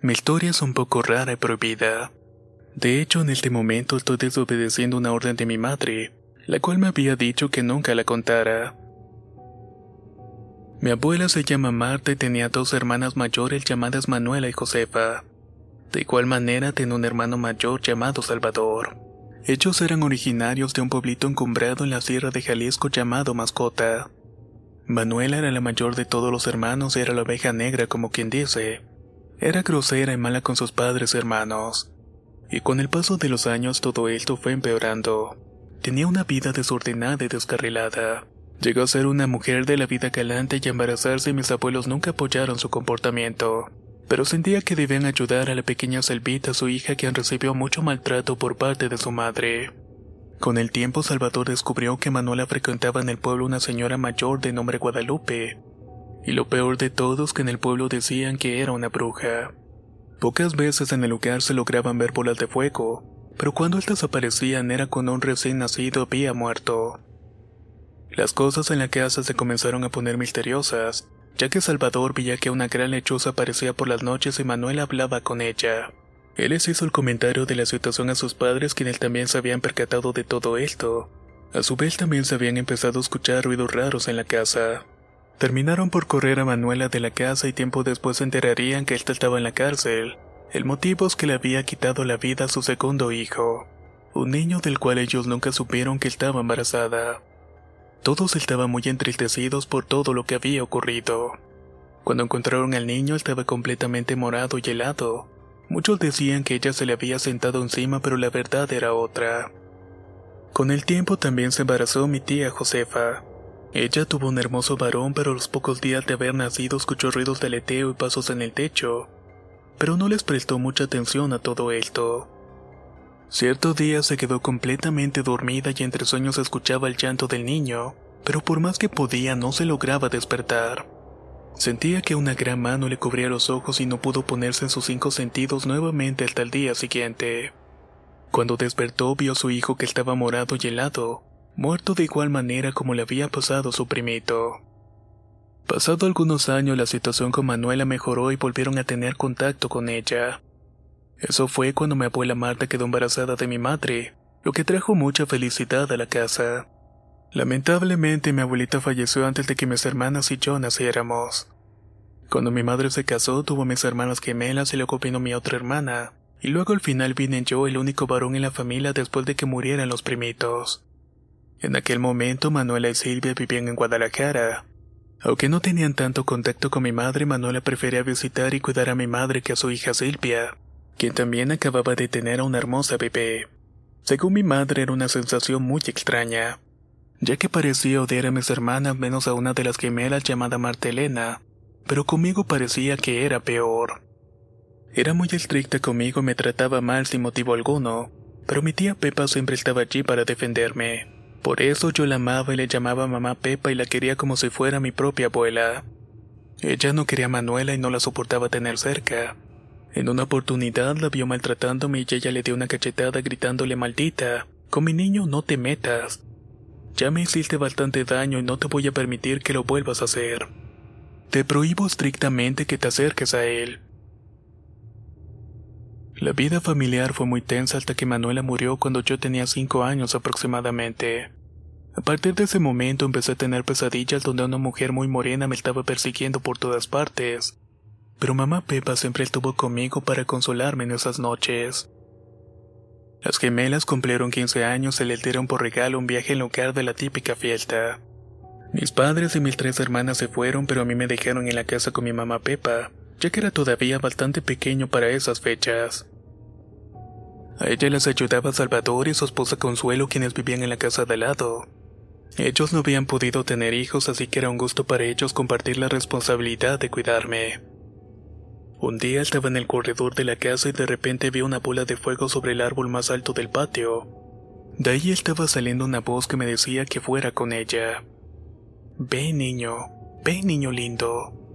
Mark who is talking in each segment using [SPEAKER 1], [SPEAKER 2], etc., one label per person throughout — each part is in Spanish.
[SPEAKER 1] Mi historia es un poco rara y prohibida. De hecho, en este momento estoy desobedeciendo una orden de mi madre, la cual me había dicho que nunca la contara. Mi abuela se llama Marta y tenía dos hermanas mayores llamadas Manuela y Josefa. De igual manera tenía un hermano mayor llamado Salvador. Ellos eran originarios de un pueblito encumbrado en la sierra de Jalisco llamado Mascota. Manuela era la mayor de todos los hermanos y era la oveja negra como quien dice. Era grosera y mala con sus padres y hermanos. Y con el paso de los años todo esto fue empeorando. Tenía una vida desordenada y descarrilada. Llegó a ser una mujer de la vida galante y embarazarse y mis abuelos nunca apoyaron su comportamiento. Pero sentía que debían ayudar a la pequeña Selvita, su hija, quien recibió mucho maltrato por parte de su madre. Con el tiempo Salvador descubrió que Manuela frecuentaba en el pueblo una señora mayor de nombre Guadalupe, y lo peor de todo es que en el pueblo decían que era una bruja. Pocas veces en el lugar se lograban ver bolas de fuego, pero cuando estas aparecían era cuando un recién nacido había muerto. Las cosas en la casa se comenzaron a poner misteriosas, ya que Salvador veía que una gran lechuza aparecía por las noches y Manuel hablaba con ella. Él les hizo el comentario de la situación a sus padres quienes también se habían percatado de todo esto. A su vez también se habían empezado a escuchar ruidos raros en la casa. Terminaron por correr a Manuela de la casa y tiempo después se enterarían que él estaba en la cárcel. El motivo es que le había quitado la vida a su segundo hijo, un niño del cual ellos nunca supieron que estaba embarazada. Todos estaban muy entristecidos por todo lo que había ocurrido. Cuando encontraron al niño estaba completamente morado y helado. Muchos decían que ella se le había sentado encima pero la verdad era otra. Con el tiempo también se embarazó mi tía Josefa. Ella tuvo un hermoso varón, pero los pocos días de haber nacido escuchó ruidos de aleteo y pasos en el techo, pero no les prestó mucha atención a todo esto. Cierto día se quedó completamente dormida y entre sueños escuchaba el llanto del niño, pero por más que podía no se lograba despertar. Sentía que una gran mano le cubría los ojos y no pudo ponerse en sus cinco sentidos nuevamente hasta el día siguiente. Cuando despertó vio a su hijo que estaba morado y helado, muerto de igual manera como le había pasado su primito. Pasado algunos años la situación con Manuela mejoró y volvieron a tener contacto con ella. Eso fue cuando mi abuela Marta quedó embarazada de mi madre, lo que trajo mucha felicidad a la casa. Lamentablemente mi abuelita falleció antes de que mis hermanas y yo naciéramos. Cuando mi madre se casó tuvo mis hermanas gemelas y luego vino mi otra hermana, y luego al final vine yo el único varón en la familia después de que murieran los primitos. En aquel momento Manuela y Silvia vivían en Guadalajara. Aunque no tenían tanto contacto con mi madre, Manuela prefería visitar y cuidar a mi madre que a su hija Silvia, quien también acababa de tener a una hermosa bebé. Según mi madre era una sensación muy extraña, ya que parecía odiar a mis hermanas menos a una de las gemelas llamada Marta Elena, pero conmigo parecía que era peor. Era muy estricta conmigo y me trataba mal sin motivo alguno, pero mi tía Pepa siempre estaba allí para defenderme. Por eso yo la amaba y le llamaba mamá Pepa y la quería como si fuera mi propia abuela. Ella no quería a Manuela y no la soportaba tener cerca. En una oportunidad la vio maltratándome y ella le dio una cachetada gritándole maldita, con mi niño no te metas. Ya me hiciste bastante daño y no te voy a permitir que lo vuelvas a hacer. Te prohíbo estrictamente que te acerques a él. La vida familiar fue muy tensa hasta que Manuela murió cuando yo tenía cinco años aproximadamente. A partir de ese momento empecé a tener pesadillas donde una mujer muy morena me estaba persiguiendo por todas partes. Pero mamá Pepa siempre estuvo conmigo para consolarme en esas noches. Las gemelas cumplieron 15 años y les dieron por regalo un viaje en lugar de la típica fiesta. Mis padres y mis tres hermanas se fueron, pero a mí me dejaron en la casa con mi mamá Pepa, ya que era todavía bastante pequeño para esas fechas. A ella les ayudaba Salvador y su esposa Consuelo, quienes vivían en la casa de al lado. Ellos no habían podido tener hijos, así que era un gusto para ellos compartir la responsabilidad de cuidarme. Un día estaba en el corredor de la casa y de repente vi una bola de fuego sobre el árbol más alto del patio. De ahí estaba saliendo una voz que me decía que fuera con ella. Ve niño, ve niño lindo.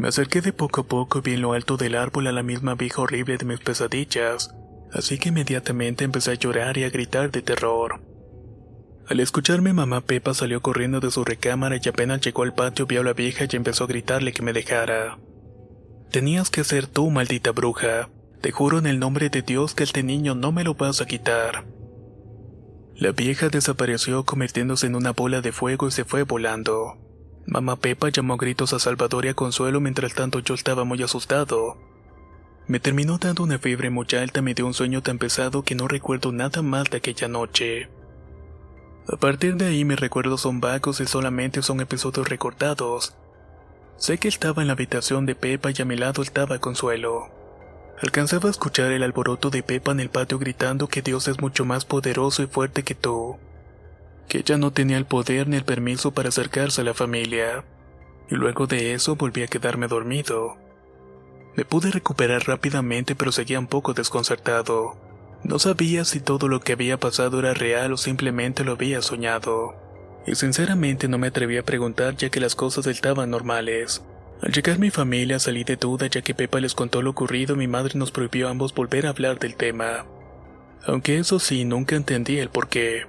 [SPEAKER 1] Me acerqué de poco a poco y vi en lo alto del árbol a la misma vieja horrible de mis pesadillas, así que inmediatamente empecé a llorar y a gritar de terror. Al escucharme mamá Pepa salió corriendo de su recámara y apenas llegó al patio vio a la vieja y empezó a gritarle que me dejara. Tenías que ser tú, maldita bruja. Te juro en el nombre de Dios que este niño no me lo vas a quitar. La vieja desapareció convirtiéndose en una bola de fuego y se fue volando. Mamá Pepa llamó a gritos a Salvador y a Consuelo mientras tanto yo estaba muy asustado. Me terminó dando una fiebre muy alta me dio un sueño tan pesado que no recuerdo nada más de aquella noche. A partir de ahí mis recuerdos son vagos y solamente son episodios recortados. Sé que estaba en la habitación de Pepa y a mi lado estaba Consuelo. Alcanzaba a escuchar el alboroto de Pepa en el patio gritando que Dios es mucho más poderoso y fuerte que tú. Que ella no tenía el poder ni el permiso para acercarse a la familia. Y luego de eso volví a quedarme dormido. Me pude recuperar rápidamente pero seguía un poco desconcertado. No sabía si todo lo que había pasado era real o simplemente lo había soñado. Y sinceramente no me atreví a preguntar ya que las cosas estaban normales. Al llegar mi familia salí de duda ya que Pepa les contó lo ocurrido mi madre nos prohibió a ambos volver a hablar del tema. Aunque eso sí, nunca entendí el por qué.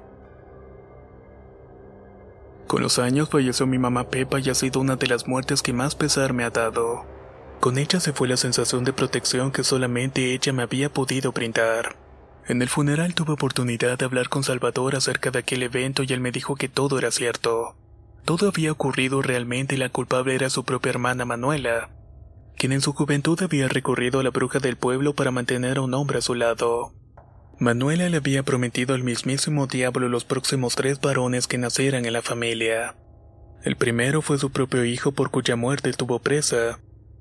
[SPEAKER 1] Con los años falleció mi mamá Pepa y ha sido una de las muertes que más pesar me ha dado. Con ella se fue la sensación de protección que solamente ella me había podido brindar. En el funeral tuve oportunidad de hablar con Salvador acerca de aquel evento y él me dijo que todo era cierto. Todo había ocurrido realmente y la culpable era su propia hermana Manuela, quien en su juventud había recurrido a la bruja del pueblo para mantener a un hombre a su lado. Manuela le había prometido al mismísimo diablo los próximos tres varones que nacieran en la familia. El primero fue su propio hijo por cuya muerte tuvo presa,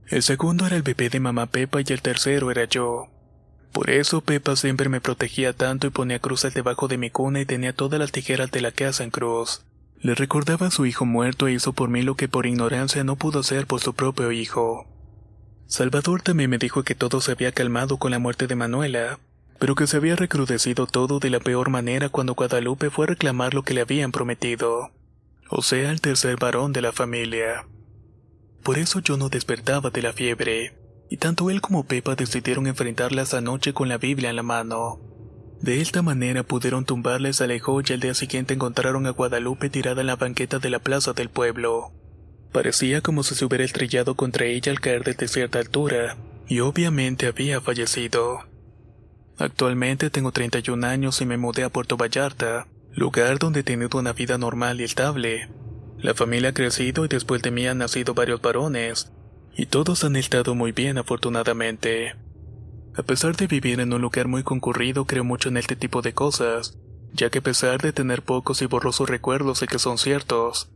[SPEAKER 1] el segundo era el bebé de mamá Pepa y el tercero era yo. Por eso Pepa siempre me protegía tanto y ponía cruces debajo de mi cuna y tenía todas las tijeras de la casa en cruz. Le recordaba a su hijo muerto e hizo por mí lo que por ignorancia no pudo hacer por su propio hijo. Salvador también me dijo que todo se había calmado con la muerte de Manuela, pero que se había recrudecido todo de la peor manera cuando Guadalupe fue a reclamar lo que le habían prometido, o sea, el tercer varón de la familia. Por eso yo no despertaba de la fiebre, y tanto él como Pepa decidieron enfrentarla esa noche con la Biblia en la mano. De esta manera pudieron tumbarles al Alejo y al día siguiente encontraron a Guadalupe tirada en la banqueta de la plaza del pueblo. Parecía como si se hubiera estrellado contra ella al caer desde cierta altura, y obviamente había fallecido. Actualmente tengo 31 años y me mudé a Puerto Vallarta, lugar donde he tenido una vida normal y estable, la familia ha crecido y después de mí han nacido varios varones, y todos han estado muy bien afortunadamente. A pesar de vivir en un lugar muy concurrido, creo mucho en este tipo de cosas, ya que a pesar de tener pocos y borrosos recuerdos sé que son ciertos.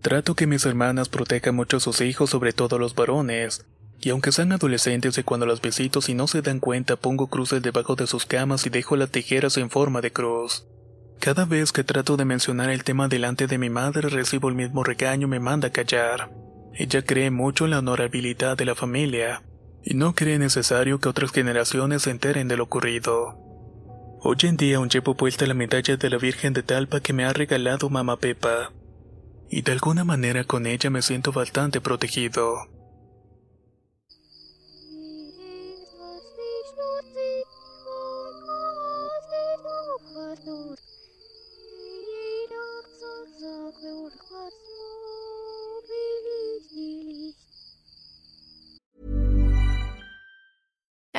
[SPEAKER 1] Trato que mis hermanas protejan mucho a sus hijos, sobre todo los varones, y aunque sean adolescentes y cuando los visito y no se dan cuenta pongo cruces debajo de sus camas y dejo las tijeras en forma de cruz. Cada vez que trato de mencionar el tema delante de mi madre recibo el mismo regaño y me manda a callar. Ella cree mucho en la honorabilidad de la familia y no cree necesario que otras generaciones se enteren de lo ocurrido. Hoy en día aún llevo puesta la medalla de la Virgen de Talpa que me ha regalado mamá Pepa, y de alguna manera con ella me siento bastante protegido.